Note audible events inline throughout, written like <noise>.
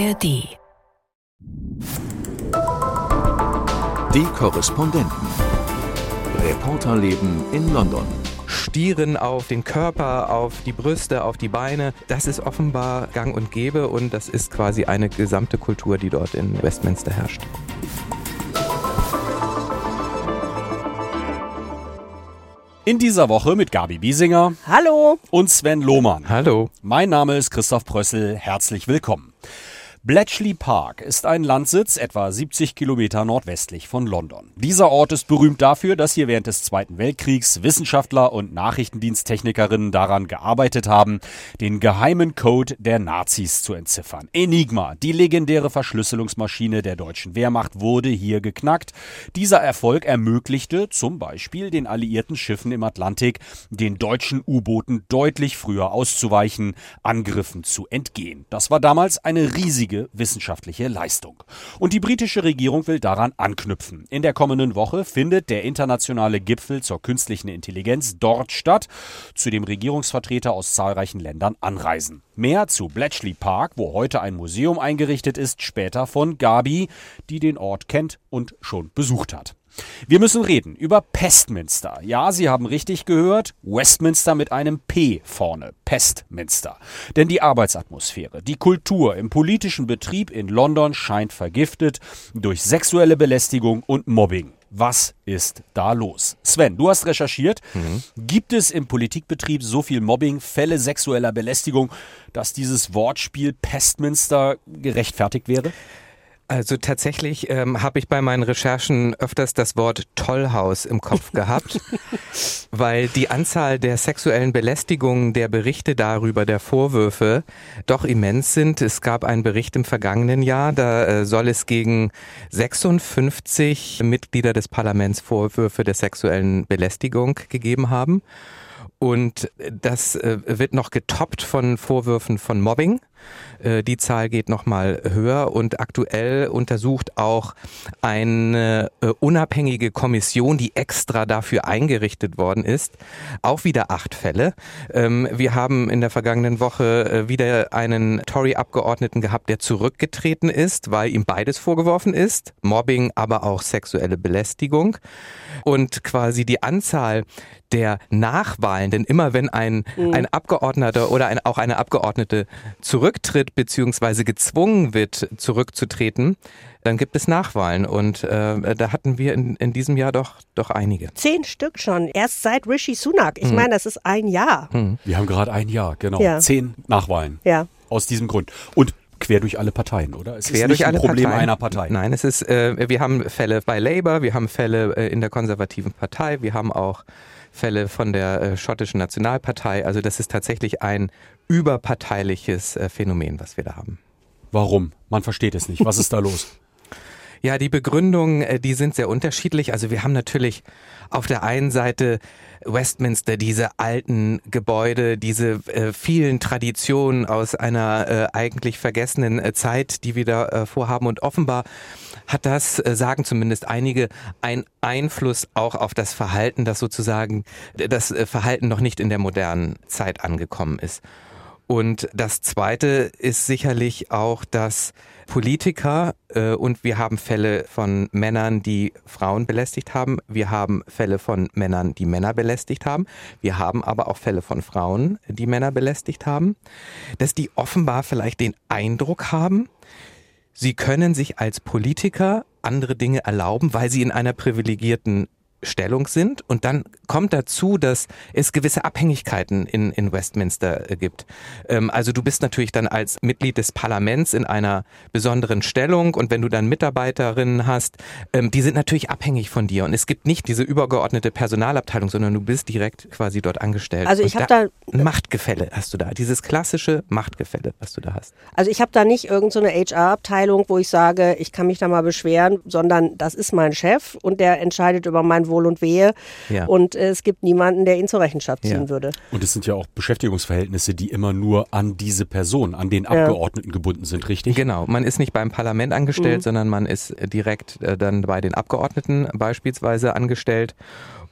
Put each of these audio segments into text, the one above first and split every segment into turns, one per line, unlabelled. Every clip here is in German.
ARD.
Die Korrespondenten. Reporterleben in London.
Stieren auf den Körper, auf die Brüste, auf die Beine. Das ist offenbar gang und gäbe und das ist quasi eine gesamte Kultur, die dort in Westminster herrscht.
In dieser Woche mit Gabi Biesinger.
Hallo.
Und Sven Lohmann.
Hallo.
Mein Name ist Christoph Brössel. Herzlich willkommen. Bletchley Park ist ein Landsitz etwa 70 Kilometer nordwestlich von London. Dieser Ort ist berühmt dafür, dass hier während des Zweiten Weltkriegs Wissenschaftler und Nachrichtendiensttechnikerinnen daran gearbeitet haben, den geheimen Code der Nazis zu entziffern. Enigma, die legendäre Verschlüsselungsmaschine der deutschen Wehrmacht, wurde hier geknackt. Dieser Erfolg ermöglichte zum Beispiel den alliierten Schiffen im Atlantik, den deutschen U-Booten deutlich früher auszuweichen, Angriffen zu entgehen. Das war damals eine riesige riesige wissenschaftliche Leistung. Und die britische Regierung will daran anknüpfen. In der kommenden Woche findet der internationale Gipfel zur künstlichen Intelligenz dort statt, zu dem Regierungsvertreter aus zahlreichen Ländern anreisen. Mehr zu Bletchley Park, wo heute ein Museum eingerichtet ist, später von Gabi, die den Ort kennt und schon besucht hat. Wir müssen reden über Pestminster. Ja, Sie haben richtig gehört. Westminster mit einem P vorne. Pestminster. Denn die Arbeitsatmosphäre, die Kultur im politischen Betrieb in London scheint vergiftet durch sexuelle Belästigung und Mobbing. Was ist da los? Sven, du hast recherchiert. Mhm. Gibt es im Politikbetrieb so viel Mobbing, Fälle sexueller Belästigung, dass dieses Wortspiel Pestminster gerechtfertigt wäre?
Also tatsächlich ähm, habe ich bei meinen Recherchen öfters das Wort Tollhaus im Kopf <laughs> gehabt, weil die Anzahl der sexuellen Belästigungen, der Berichte darüber, der Vorwürfe doch immens sind. Es gab einen Bericht im vergangenen Jahr, da äh, soll es gegen 56 Mitglieder des Parlaments Vorwürfe der sexuellen Belästigung gegeben haben. Und das äh, wird noch getoppt von Vorwürfen von Mobbing. Äh, die Zahl geht nochmal höher und aktuell untersucht auch eine äh, unabhängige Kommission, die extra dafür eingerichtet worden ist, auch wieder acht Fälle. Ähm, wir haben in der vergangenen Woche äh, wieder einen Tory-Abgeordneten gehabt, der zurückgetreten ist, weil ihm beides vorgeworfen ist, Mobbing, aber auch sexuelle Belästigung. Und quasi die Anzahl der Nachwahlen, denn immer wenn ein, mhm. ein Abgeordneter oder ein, auch eine Abgeordnete zurücktritt beziehungsweise gezwungen wird, zurückzutreten, dann gibt es Nachwahlen und äh, da hatten wir in, in diesem Jahr doch, doch einige.
Zehn Stück schon, erst seit Rishi Sunak. Ich hm. meine, das ist ein Jahr.
Hm. Wir haben gerade ein Jahr, genau. Ja. Zehn Nachwahlen.
Ja.
Aus diesem Grund. Und quer durch alle Parteien, oder?
Es quer ist nicht durch ein Problem
Parteien. einer Partei.
Nein, es ist, äh, wir haben Fälle bei Labour, wir haben Fälle äh, in der konservativen Partei, wir haben auch Fälle von der äh, schottischen Nationalpartei. Also das ist tatsächlich ein überparteiliches äh, Phänomen, was wir da haben.
Warum? Man versteht es nicht. Was ist da <laughs> los?
Ja, die Begründungen, äh, die sind sehr unterschiedlich. Also wir haben natürlich auf der einen Seite Westminster, diese alten Gebäude, diese äh, vielen Traditionen aus einer äh, eigentlich vergessenen äh, Zeit, die wir da äh, vorhaben. Und offenbar hat das, äh, sagen zumindest einige, ein Einfluss auch auf das Verhalten, das sozusagen das Verhalten noch nicht in der modernen Zeit angekommen ist. Und das Zweite ist sicherlich auch, dass Politiker äh, und wir haben Fälle von Männern, die Frauen belästigt haben. Wir haben Fälle von Männern, die Männer belästigt haben. Wir haben aber auch Fälle von Frauen, die Männer belästigt haben, dass die offenbar vielleicht den Eindruck haben, sie können sich als Politiker andere Dinge erlauben, weil sie in einer privilegierten Stellung sind. Und dann kommt dazu, dass es gewisse Abhängigkeiten in, in Westminster äh, gibt. Ähm, also du bist natürlich dann als Mitglied des Parlaments in einer besonderen Stellung und wenn du dann Mitarbeiterinnen hast, ähm, die sind natürlich abhängig von dir. Und es gibt nicht diese übergeordnete Personalabteilung, sondern du bist direkt quasi dort angestellt.
Also ich habe da,
da Machtgefälle hast du da, dieses klassische Machtgefälle, was du da hast.
Also ich habe da nicht irgendeine so HR-Abteilung, wo ich sage, ich kann mich da mal beschweren, sondern das ist mein Chef und der entscheidet über mein Wohl und Wehe. Ja. Und äh, es gibt niemanden, der ihn zur Rechenschaft ziehen ja. würde.
Und es sind ja auch Beschäftigungsverhältnisse, die immer nur an diese Person, an den Abgeordneten ja. gebunden sind, richtig?
Genau. Man ist nicht beim Parlament angestellt, mhm. sondern man ist direkt äh, dann bei den Abgeordneten beispielsweise angestellt.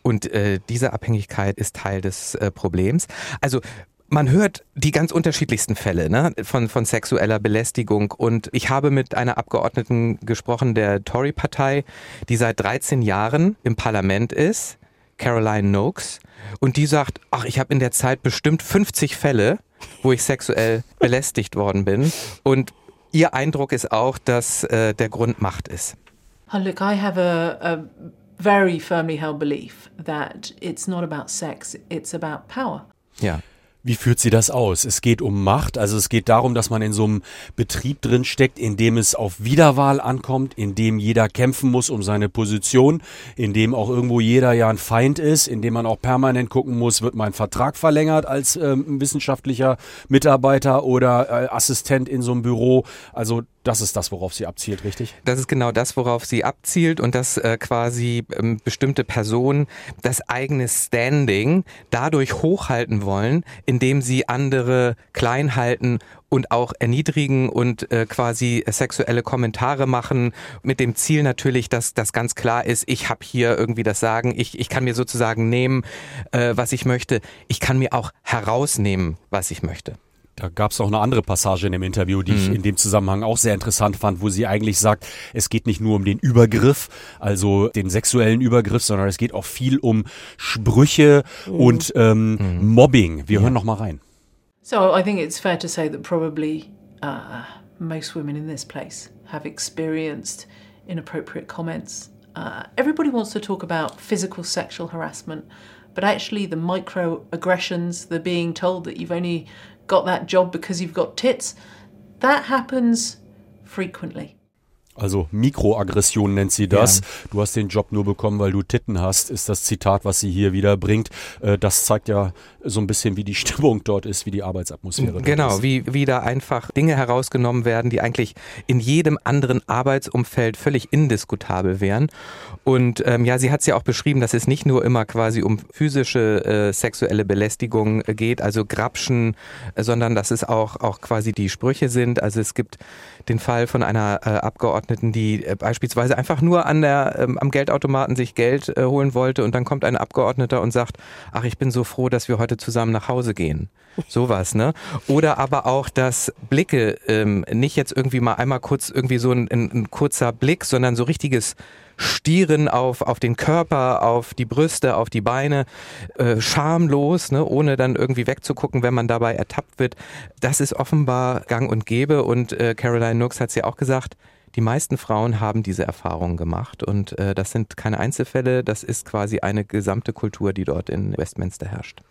Und äh, diese Abhängigkeit ist Teil des äh, Problems. Also man hört die ganz unterschiedlichsten Fälle ne, von, von sexueller Belästigung. Und ich habe mit einer Abgeordneten gesprochen der Tory-Partei, die seit 13 Jahren im Parlament ist, Caroline Noakes. Und die sagt, ach, ich habe in der Zeit bestimmt 50 Fälle, wo ich sexuell <laughs> belästigt worden bin. Und ihr Eindruck ist auch, dass äh, der Grund Macht ist.
Oh, look, I have a, a very firmly held belief that it's not about sex, it's about power.
Ja.
Wie führt sie das aus? Es geht um Macht, also es geht darum, dass man in so einem Betrieb drin steckt, in dem es auf Wiederwahl ankommt, in dem jeder kämpfen muss um seine Position, in dem auch irgendwo jeder ja ein Feind ist, in dem man auch permanent gucken muss, wird mein Vertrag verlängert als ähm, wissenschaftlicher Mitarbeiter oder äh, Assistent in so einem Büro. Also das ist das, worauf sie abzielt, richtig?
Das ist genau das, worauf sie abzielt und dass äh, quasi ähm, bestimmte Personen das eigene Standing dadurch hochhalten wollen, indem sie andere klein halten und auch erniedrigen und äh, quasi sexuelle Kommentare machen, mit dem Ziel natürlich, dass das ganz klar ist, ich habe hier irgendwie das Sagen, ich, ich kann mir sozusagen nehmen, äh, was ich möchte, ich kann mir auch herausnehmen, was ich möchte.
Da gab es noch eine andere Passage in dem Interview, die mhm. ich in dem Zusammenhang auch sehr interessant fand, wo sie eigentlich sagt, es geht nicht nur um den Übergriff, also den sexuellen Übergriff, sondern es geht auch viel um Sprüche mhm. und ähm, mhm. Mobbing. Wir ja. hören noch mal rein.
So I think it's fair to say that probably uh, most women in this place have experienced inappropriate comments. Uh, everybody wants to talk about physical sexual harassment, but actually the microaggressions, the being told that you've only got that job because you've got tits. That happens frequently.
Also Mikroaggression nennt sie das. Ja. Du hast den Job nur bekommen, weil du Titten hast, ist das Zitat, was sie hier wieder bringt. Äh, das zeigt ja so ein bisschen, wie die <laughs> Stimmung dort ist, wie die Arbeitsatmosphäre
genau,
ist.
wie, wie da einfach Dinge herausgenommen werden, die eigentlich in jedem anderen Arbeitsumfeld völlig indiskutabel wären. Und ähm, ja, sie hat es ja auch beschrieben, dass es nicht nur immer quasi um physische äh, sexuelle Belästigung äh, geht, also Grapschen, äh, sondern dass es auch, auch quasi die Sprüche sind. Also es gibt den Fall von einer äh, Abgeordneten, die äh, beispielsweise einfach nur an der, ähm, am Geldautomaten sich Geld äh, holen wollte und dann kommt ein Abgeordneter und sagt, ach, ich bin so froh, dass wir heute zusammen nach Hause gehen. Sowas, ne? Oder aber auch, dass Blicke ähm, nicht jetzt irgendwie mal einmal kurz irgendwie so ein, ein, ein kurzer Blick, sondern so richtiges Stieren auf, auf den Körper, auf die Brüste, auf die Beine, äh, schamlos, ne, ohne dann irgendwie wegzugucken, wenn man dabei ertappt wird. Das ist offenbar gang und gäbe und äh, Caroline Nooks hat es ja auch gesagt, die meisten Frauen haben diese Erfahrungen gemacht und äh, das sind keine Einzelfälle, das ist quasi eine gesamte Kultur, die dort in Westminster herrscht.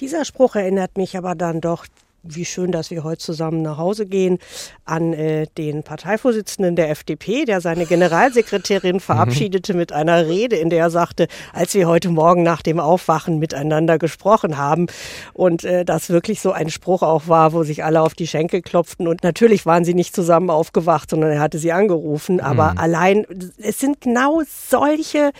Dieser Spruch erinnert mich aber dann doch wie schön, dass wir heute zusammen nach Hause gehen, an äh, den Parteivorsitzenden der FDP, der seine Generalsekretärin mhm. verabschiedete mit einer Rede, in der er sagte, als wir heute Morgen nach dem Aufwachen miteinander gesprochen haben und äh, das wirklich so ein Spruch auch war, wo sich alle auf die Schenkel klopften und natürlich waren sie nicht zusammen aufgewacht, sondern er hatte sie angerufen, aber mhm. allein, es sind genau solche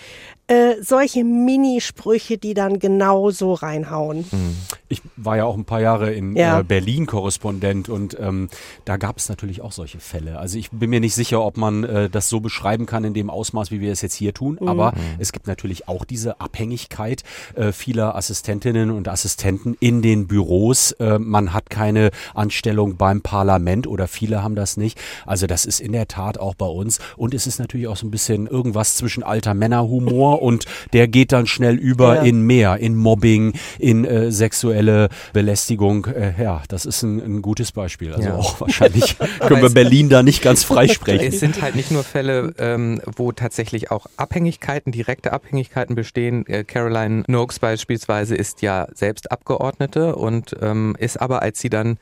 äh, solche Minisprüche, die dann genau so reinhauen. Mhm.
Ich war ja auch ein paar Jahre in ja. äh, Berlin Korrespondent und ähm, da gab es natürlich auch solche Fälle. Also ich bin mir nicht sicher, ob man äh, das so beschreiben kann in dem Ausmaß, wie wir es jetzt hier tun. Mhm. Aber mhm. es gibt natürlich auch diese Abhängigkeit äh, vieler Assistentinnen und Assistenten in den Büros. Man hat keine Anstellung beim Parlament oder viele haben das nicht. Also das ist in der Tat auch bei uns. Und es ist natürlich auch so ein bisschen irgendwas zwischen alter Männerhumor <laughs> und der geht dann schnell über ja. in mehr, in Mobbing, in äh, sexuelle Belästigung. Äh, ja, das ist ein, ein gutes Beispiel. Also ja. auch wahrscheinlich <laughs> <laughs> können wir Berlin da nicht ganz freisprechen.
Es sind halt nicht nur Fälle, ähm, wo tatsächlich auch Abhängigkeiten, direkte Abhängigkeiten bestehen. Äh, Caroline Noakes beispielsweise ist ja selbst Abgeordnete und ähm, ist aber, als sie dann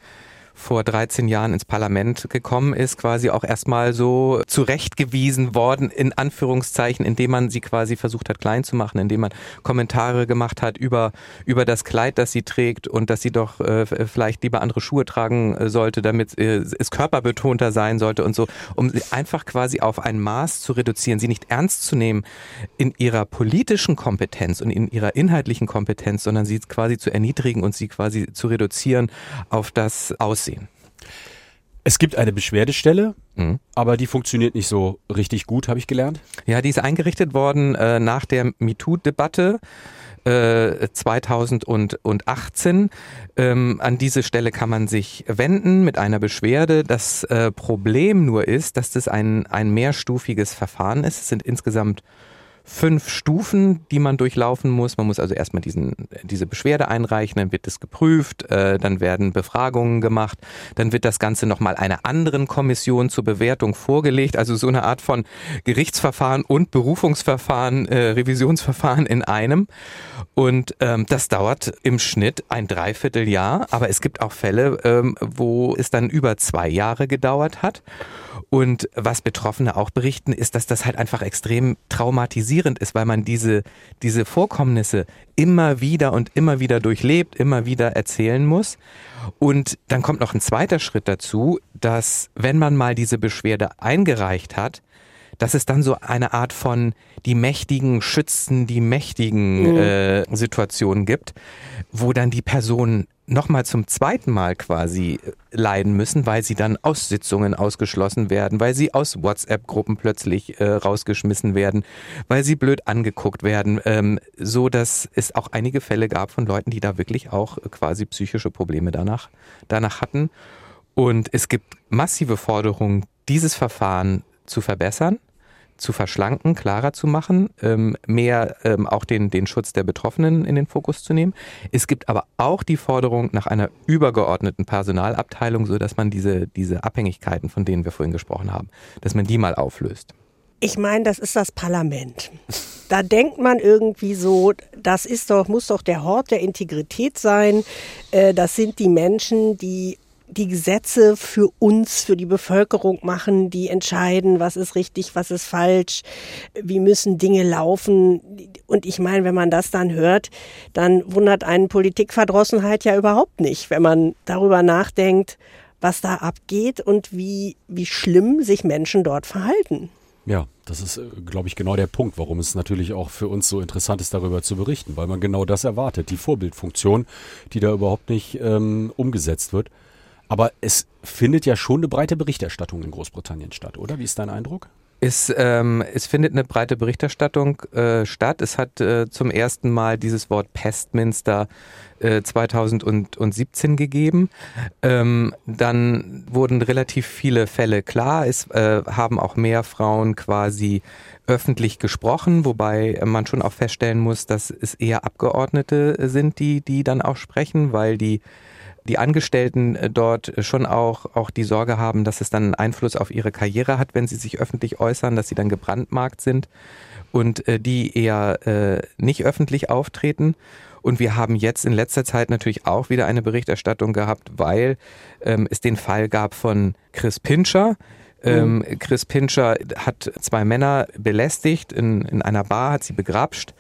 vor 13 Jahren ins Parlament gekommen ist, quasi auch erstmal so zurechtgewiesen worden, in Anführungszeichen, indem man sie quasi versucht hat klein zu machen, indem man Kommentare gemacht hat über, über das Kleid, das sie trägt und dass sie doch äh, vielleicht lieber andere Schuhe tragen äh, sollte, damit äh, es körperbetonter sein sollte und so, um sie einfach quasi auf ein Maß zu reduzieren, sie nicht ernst zu nehmen in ihrer politischen Kompetenz und in ihrer inhaltlichen Kompetenz, sondern sie quasi zu erniedrigen und sie quasi zu reduzieren auf das Aussehen aussehen.
Es gibt eine Beschwerdestelle, mhm. aber die funktioniert nicht so richtig gut, habe ich gelernt.
Ja, die ist eingerichtet worden äh, nach der MeToo-Debatte äh, 2018. Ähm, an diese Stelle kann man sich wenden mit einer Beschwerde. Das äh, Problem nur ist, dass das ein, ein mehrstufiges Verfahren ist. Es sind insgesamt fünf Stufen, die man durchlaufen muss. Man muss also erstmal diesen, diese Beschwerde einreichen, dann wird es geprüft, äh, dann werden Befragungen gemacht, dann wird das Ganze nochmal einer anderen Kommission zur Bewertung vorgelegt, also so eine Art von Gerichtsverfahren und Berufungsverfahren, äh, Revisionsverfahren in einem. Und ähm, das dauert im Schnitt ein Dreivierteljahr, aber es gibt auch Fälle, ähm, wo es dann über zwei Jahre gedauert hat. Und was Betroffene auch berichten, ist, dass das halt einfach extrem traumatisierend ist, weil man diese, diese Vorkommnisse immer wieder und immer wieder durchlebt, immer wieder erzählen muss. Und dann kommt noch ein zweiter Schritt dazu, dass wenn man mal diese Beschwerde eingereicht hat, dass es dann so eine Art von die Mächtigen schützen die Mächtigen mhm. äh, Situation gibt, wo dann die Personen nochmal zum zweiten Mal quasi äh, leiden müssen, weil sie dann aus Sitzungen ausgeschlossen werden, weil sie aus WhatsApp-Gruppen plötzlich äh, rausgeschmissen werden, weil sie blöd angeguckt werden, ähm, so dass es auch einige Fälle gab von Leuten, die da wirklich auch quasi psychische Probleme danach, danach hatten. Und es gibt massive Forderungen, dieses Verfahren zu verbessern zu verschlanken, klarer zu machen, ähm, mehr ähm, auch den, den Schutz der Betroffenen in den Fokus zu nehmen. Es gibt aber auch die Forderung nach einer übergeordneten Personalabteilung, so dass man diese, diese Abhängigkeiten, von denen wir vorhin gesprochen haben, dass man die mal auflöst.
Ich meine, das ist das Parlament. Da denkt man irgendwie so, das ist doch, muss doch der Hort der Integrität sein. Äh, das sind die Menschen, die die Gesetze für uns, für die Bevölkerung machen, die entscheiden, was ist richtig, was ist falsch, wie müssen Dinge laufen. Und ich meine, wenn man das dann hört, dann wundert einen Politikverdrossenheit ja überhaupt nicht, wenn man darüber nachdenkt, was da abgeht und wie, wie schlimm sich Menschen dort verhalten.
Ja, das ist, äh, glaube ich, genau der Punkt, warum es natürlich auch für uns so interessant ist, darüber zu berichten, weil man genau das erwartet, die Vorbildfunktion, die da überhaupt nicht ähm, umgesetzt wird. Aber es findet ja schon eine breite Berichterstattung in Großbritannien statt, oder? Wie ist dein Eindruck?
Es, ähm, es findet eine breite Berichterstattung äh, statt. Es hat äh, zum ersten Mal dieses Wort Pestminster äh, 2017 gegeben. Ähm, dann wurden relativ viele Fälle klar. Es äh, haben auch mehr Frauen quasi öffentlich gesprochen, wobei man schon auch feststellen muss, dass es eher Abgeordnete sind, die, die dann auch sprechen, weil die die Angestellten äh, dort schon auch, auch die Sorge haben, dass es dann einen Einfluss auf ihre Karriere hat, wenn sie sich öffentlich äußern, dass sie dann gebrandmarkt sind und äh, die eher äh, nicht öffentlich auftreten. Und wir haben jetzt in letzter Zeit natürlich auch wieder eine Berichterstattung gehabt, weil ähm, es den Fall gab von Chris Pincher. Ähm, mhm. Chris Pincher hat zwei Männer belästigt, in, in einer Bar hat sie begrapscht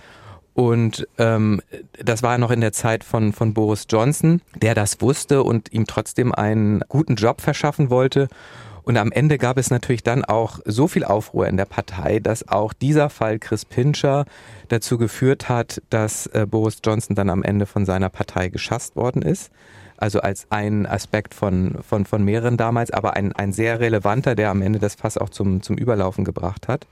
und ähm, das war noch in der Zeit von, von Boris Johnson, der das wusste und ihm trotzdem einen guten Job verschaffen wollte. Und am Ende gab es natürlich dann auch so viel Aufruhr in der Partei, dass auch dieser Fall Chris Pincher dazu geführt hat, dass äh, Boris Johnson dann am Ende von seiner Partei geschasst worden ist. Also als ein Aspekt von, von, von mehreren damals, aber ein, ein sehr relevanter, der am Ende das Fass auch zum, zum Überlaufen gebracht hat.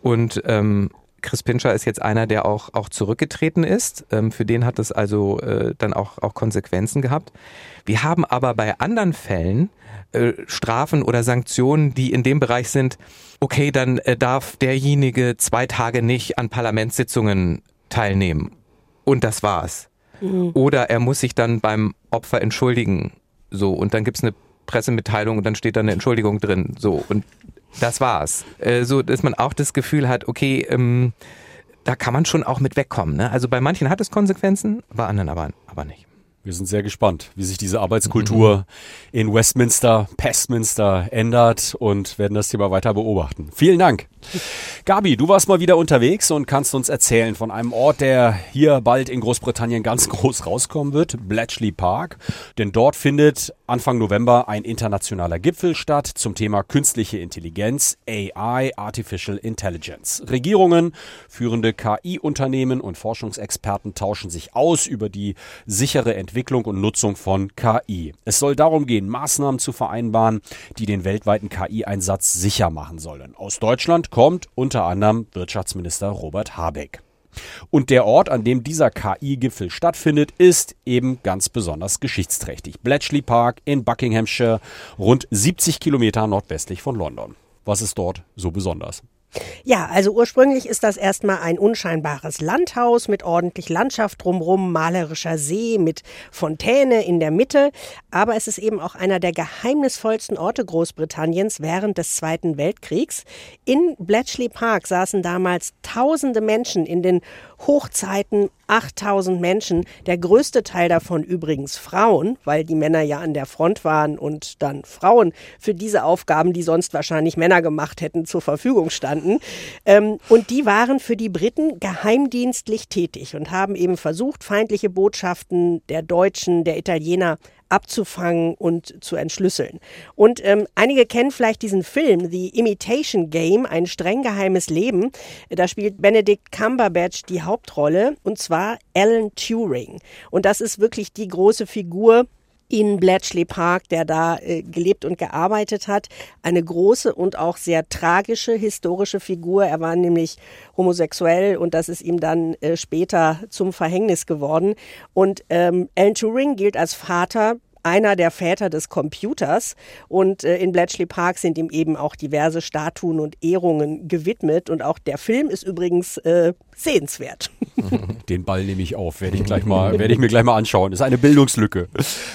Und ähm, Chris Pincher ist jetzt einer, der auch, auch zurückgetreten ist. Ähm, für den hat es also äh, dann auch, auch Konsequenzen gehabt. Wir haben aber bei anderen Fällen äh, Strafen oder Sanktionen, die in dem Bereich sind, okay, dann äh, darf derjenige zwei Tage nicht an Parlamentssitzungen teilnehmen. Und das war's. Mhm. Oder er muss sich dann beim Opfer entschuldigen. So, und dann gibt's eine Pressemitteilung und dann steht da eine Entschuldigung drin. So, und das war's. Äh, so, dass man auch das Gefühl hat, okay, ähm, da kann man schon auch mit wegkommen. Ne? Also bei manchen hat es Konsequenzen, bei anderen aber, aber nicht.
Wir sind sehr gespannt, wie sich diese Arbeitskultur mhm. in Westminster, Pestminster ändert und werden das Thema weiter beobachten. Vielen Dank. Gabi, du warst mal wieder unterwegs und kannst uns erzählen von einem Ort, der hier bald in Großbritannien ganz <laughs> groß rauskommen wird, Bletchley Park. Denn dort findet Anfang November ein internationaler Gipfel statt zum Thema künstliche Intelligenz, AI, Artificial Intelligence. Regierungen, führende KI-Unternehmen und Forschungsexperten tauschen sich aus über die sichere Entwicklung und Nutzung von KI. Es soll darum gehen, Maßnahmen zu vereinbaren, die den weltweiten KI-Einsatz sicher machen sollen. Aus Deutschland kommt unter anderem Wirtschaftsminister Robert Habeck. Und der Ort, an dem dieser KI-Gipfel stattfindet, ist eben ganz besonders geschichtsträchtig. Bletchley Park in Buckinghamshire, rund 70 Kilometer nordwestlich von London. Was ist dort so besonders?
Ja, also ursprünglich ist das erstmal ein unscheinbares Landhaus mit ordentlich Landschaft drumherum, malerischer See mit Fontäne in der Mitte. Aber es ist eben auch einer der geheimnisvollsten Orte Großbritanniens während des Zweiten Weltkriegs. In Bletchley Park saßen damals tausende Menschen in den Hochzeiten 8000 Menschen, der größte Teil davon übrigens Frauen, weil die Männer ja an der Front waren und dann Frauen für diese Aufgaben, die sonst wahrscheinlich Männer gemacht hätten, zur Verfügung standen. Ähm, und die waren für die Briten geheimdienstlich tätig und haben eben versucht, feindliche Botschaften der Deutschen, der Italiener abzufangen und zu entschlüsseln. Und ähm, einige kennen vielleicht diesen Film, The Imitation Game, ein streng geheimes Leben. Da spielt Benedict Cumberbatch die Hauptrolle und zwar Alan Turing. Und das ist wirklich die große Figur, in Bletchley Park, der da äh, gelebt und gearbeitet hat. Eine große und auch sehr tragische historische Figur. Er war nämlich homosexuell und das ist ihm dann äh, später zum Verhängnis geworden. Und ähm, Alan Turing gilt als Vater einer der Väter des Computers. Und äh, in Bletchley Park sind ihm eben auch diverse Statuen und Ehrungen gewidmet. Und auch der Film ist übrigens äh, sehenswert. <laughs>
Den Ball nehme ich auf, werde ich gleich mal, werde ich mir gleich mal anschauen. Das ist eine Bildungslücke.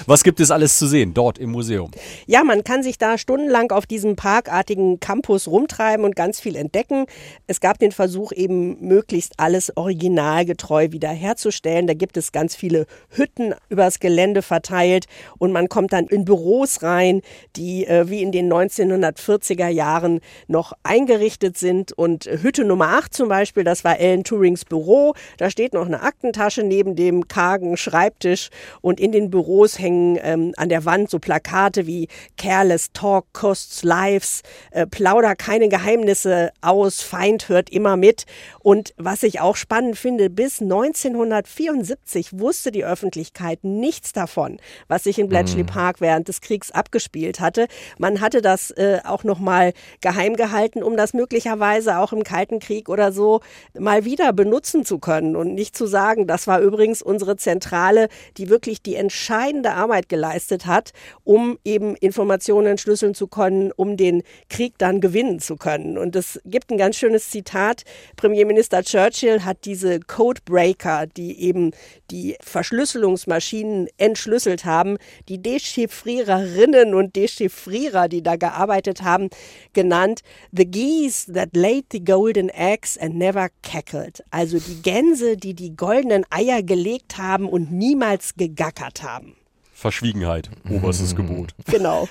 Was gibt es alles zu sehen dort im Museum?
Ja, man kann sich da stundenlang auf diesem parkartigen Campus rumtreiben und ganz viel entdecken. Es gab den Versuch eben möglichst alles originalgetreu wiederherzustellen. Da gibt es ganz viele Hütten übers Gelände verteilt und man kommt dann in Büros rein, die äh, wie in den 1940er Jahren noch eingerichtet sind und Hütte Nummer 8 zum Beispiel, das war Ellen Turings Büro. Da steht noch eine Aktentasche neben dem kargen Schreibtisch und in den Büros hängen ähm, an der Wand so Plakate wie Careless Talk costs lives, äh, plauder keine Geheimnisse aus, Feind hört immer mit. Und was ich auch spannend finde, bis 1974 wusste die Öffentlichkeit nichts davon, was sich in Bletchley mhm. Park während des Kriegs abgespielt hatte. Man hatte das äh, auch noch mal geheim gehalten, um das möglicherweise auch im Kalten Krieg oder so mal wieder wieder benutzen zu können und nicht zu sagen, das war übrigens unsere Zentrale, die wirklich die entscheidende Arbeit geleistet hat, um eben Informationen entschlüsseln zu können, um den Krieg dann gewinnen zu können. Und es gibt ein ganz schönes Zitat. Premierminister Churchill hat diese Codebreaker, die eben die Verschlüsselungsmaschinen entschlüsselt haben, die Dechiffriererinnen und Dechiffrierer, die da gearbeitet haben, genannt The Geese that laid the golden eggs and never cackled gegackert. Also die Gänse, die die goldenen Eier gelegt haben und niemals gegackert haben.
Verschwiegenheit, oberstes Gebot.
Genau.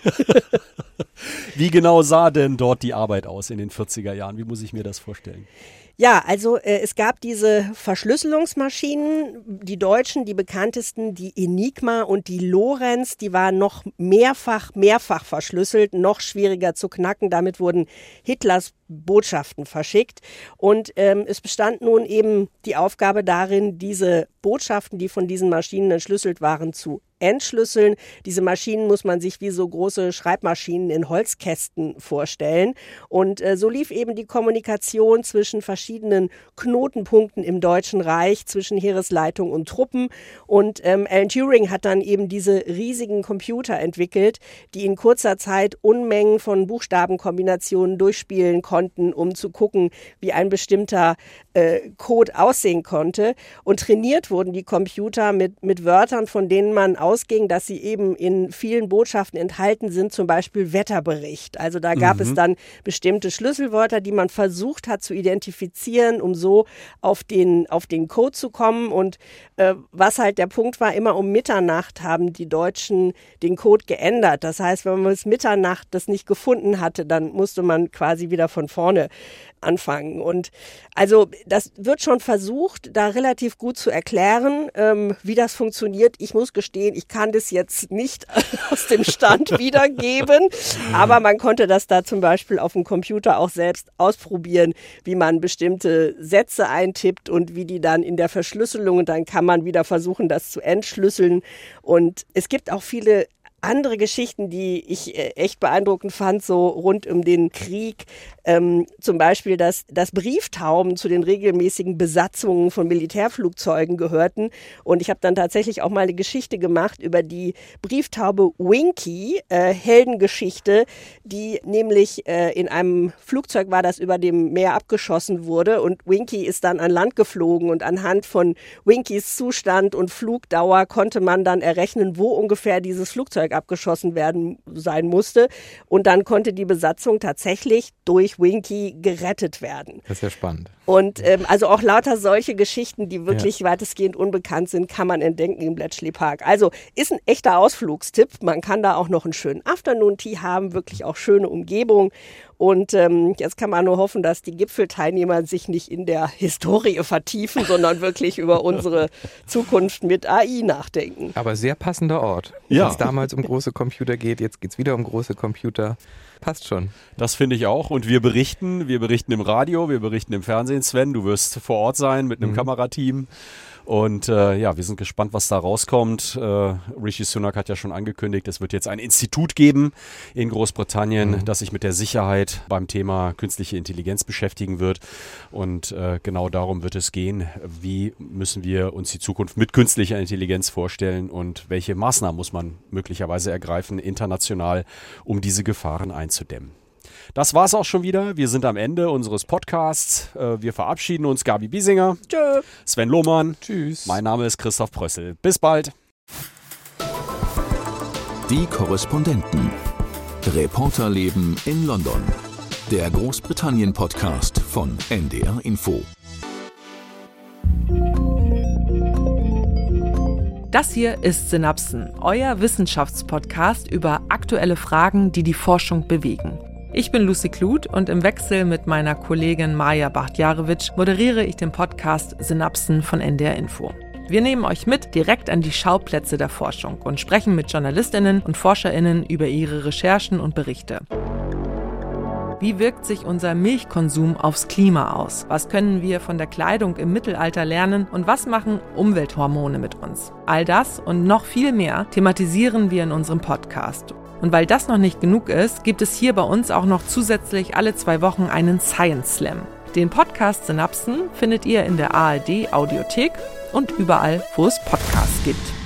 <laughs>
Wie genau sah denn dort die Arbeit aus in den 40er Jahren? Wie muss ich mir das vorstellen?
Ja, also äh, es gab diese Verschlüsselungsmaschinen, die deutschen, die bekanntesten, die Enigma und die Lorenz, die waren noch mehrfach, mehrfach verschlüsselt, noch schwieriger zu knacken. Damit wurden Hitlers Botschaften verschickt. Und ähm, es bestand nun eben die Aufgabe darin, diese Botschaften, die von diesen Maschinen entschlüsselt waren, zu entschlüsseln. Diese Maschinen muss man sich wie so große Schreibmaschinen in Holzkästen vorstellen. Und äh, so lief eben die Kommunikation zwischen verschiedenen Knotenpunkten im Deutschen Reich, zwischen Heeresleitung und Truppen. Und ähm, Alan Turing hat dann eben diese riesigen Computer entwickelt, die in kurzer Zeit Unmengen von Buchstabenkombinationen durchspielen konnten konnten, um zu gucken, wie ein bestimmter äh, Code aussehen konnte. Und trainiert wurden die Computer mit, mit Wörtern, von denen man ausging, dass sie eben in vielen Botschaften enthalten sind, zum Beispiel Wetterbericht. Also da gab mhm. es dann bestimmte Schlüsselwörter, die man versucht hat zu identifizieren, um so auf den, auf den Code zu kommen. Und äh, was halt der Punkt war, immer um Mitternacht haben die Deutschen den Code geändert. Das heißt, wenn man bis Mitternacht das nicht gefunden hatte, dann musste man quasi wieder von vorne anfangen. Und also das wird schon versucht, da relativ gut zu erklären, ähm, wie das funktioniert. Ich muss gestehen, ich kann das jetzt nicht <laughs> aus dem Stand <laughs> wiedergeben, aber man konnte das da zum Beispiel auf dem Computer auch selbst ausprobieren, wie man bestimmte Sätze eintippt und wie die dann in der Verschlüsselung und dann kann man wieder versuchen, das zu entschlüsseln. Und es gibt auch viele andere Geschichten, die ich äh, echt beeindruckend fand, so rund um den Krieg. Ähm, zum Beispiel, dass, dass Brieftauben zu den regelmäßigen Besatzungen von Militärflugzeugen gehörten. Und ich habe dann tatsächlich auch mal eine Geschichte gemacht über die Brieftaube Winky, äh, Heldengeschichte, die nämlich äh, in einem Flugzeug war, das über dem Meer abgeschossen wurde. Und Winky ist dann an Land geflogen. Und anhand von Winkys Zustand und Flugdauer konnte man dann errechnen, wo ungefähr dieses Flugzeug abgeschossen werden sein musste. Und dann konnte die Besatzung tatsächlich durch Winky gerettet werden.
Das ist ja spannend.
Und ähm, also auch lauter solche Geschichten, die wirklich ja. weitestgehend unbekannt sind, kann man entdecken im Bletchley Park. Also ist ein echter Ausflugstipp. Man kann da auch noch einen schönen Afternoon-Tea haben, wirklich auch schöne Umgebung. Und ähm, jetzt kann man nur hoffen, dass die Gipfelteilnehmer sich nicht in der Historie vertiefen, sondern wirklich über unsere Zukunft mit AI nachdenken.
Aber sehr passender Ort. Ja. Wenn es damals um große Computer geht, jetzt geht es wieder um große Computer. Passt schon.
Das finde ich auch. Und wir berichten, wir berichten im Radio, wir berichten im Fernsehen, Sven. Du wirst vor Ort sein mit einem mhm. Kamerateam. Und äh, ja, wir sind gespannt, was da rauskommt. Äh, Rishi Sunak hat ja schon angekündigt, es wird jetzt ein Institut geben in Großbritannien, mhm. das sich mit der Sicherheit beim Thema künstliche Intelligenz beschäftigen wird. Und äh, genau darum wird es gehen. Wie müssen wir uns die Zukunft mit künstlicher Intelligenz vorstellen und welche Maßnahmen muss man möglicherweise ergreifen international, um diese Gefahren einzudämmen? Das war's auch schon wieder. Wir sind am Ende unseres Podcasts. Äh, wir verabschieden uns. Gabi Biesinger.
Tschö.
Sven Lohmann.
Tschüss.
Mein Name ist Christoph Prössel. Bis bald.
Die Korrespondenten. Reporterleben in London. Der Großbritannien-Podcast von NDR Info.
Das hier ist Synapsen, euer Wissenschaftspodcast über aktuelle Fragen, die die Forschung bewegen. Ich bin Lucy Kluth und im Wechsel mit meiner Kollegin Maja Bachtjarewitsch moderiere ich den Podcast Synapsen von NDR Info. Wir nehmen euch mit direkt an die Schauplätze der Forschung und sprechen mit Journalistinnen und Forscherinnen über ihre Recherchen und Berichte. Wie wirkt sich unser Milchkonsum aufs Klima aus? Was können wir von der Kleidung im Mittelalter lernen? Und was machen Umwelthormone mit uns? All das und noch viel mehr thematisieren wir in unserem Podcast. Und weil das noch nicht genug ist, gibt es hier bei uns auch noch zusätzlich alle zwei Wochen einen Science Slam. Den Podcast Synapsen findet ihr in der ARD Audiothek und überall, wo es Podcasts gibt.